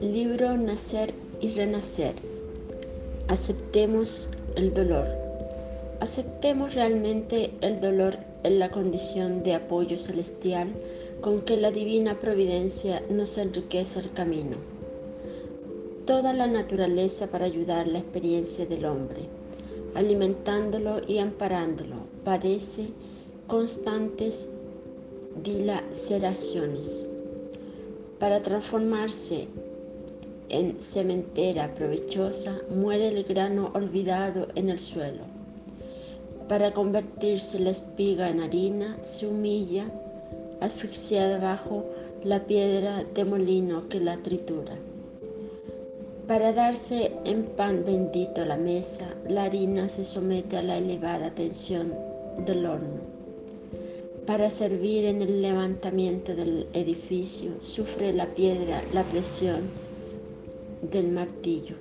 Libro Nacer y Renacer. Aceptemos el dolor. Aceptemos realmente el dolor en la condición de apoyo celestial con que la divina providencia nos enriquece el camino. Toda la naturaleza para ayudar la experiencia del hombre, alimentándolo y amparándolo, padece constantes dilaceraciones. Para transformarse en cementera provechosa, muere el grano olvidado en el suelo. Para convertirse la espiga en harina, se humilla, asfixiada bajo la piedra de molino que la tritura. Para darse en pan bendito a la mesa, la harina se somete a la elevada tensión del horno. Para servir en el levantamiento del edificio, sufre la piedra la presión del martillo.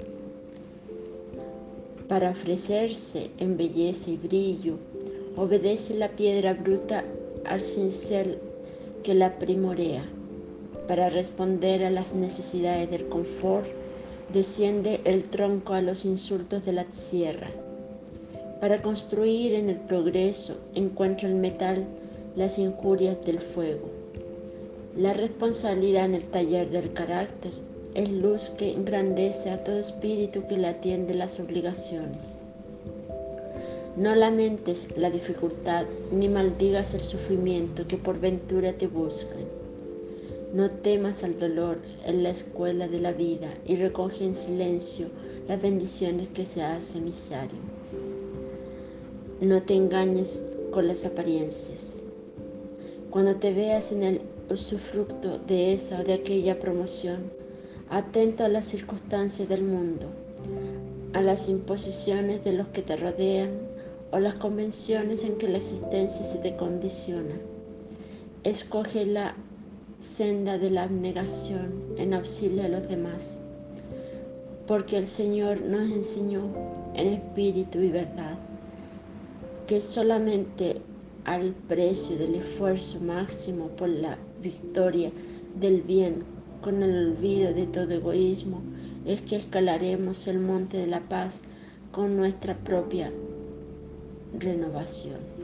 Para ofrecerse en belleza y brillo, obedece la piedra bruta al cincel que la primorea. Para responder a las necesidades del confort, desciende el tronco a los insultos de la sierra. Para construir en el progreso, encuentra el metal las injurias del fuego. La responsabilidad en el taller del carácter es luz que engrandece a todo espíritu que le atiende las obligaciones. No lamentes la dificultad ni maldigas el sufrimiento que por ventura te buscan. No temas al dolor en la escuela de la vida y recoge en silencio las bendiciones que se hace emisario. No te engañes con las apariencias. Cuando te veas en el usufructo de esa o de aquella promoción, atento a las circunstancias del mundo, a las imposiciones de los que te rodean o las convenciones en que la existencia se te condiciona. Escoge la senda de la abnegación en auxilio a los demás, porque el Señor nos enseñó en espíritu y verdad que solamente al precio del esfuerzo máximo por la victoria del bien con el olvido de todo egoísmo, es que escalaremos el monte de la paz con nuestra propia renovación.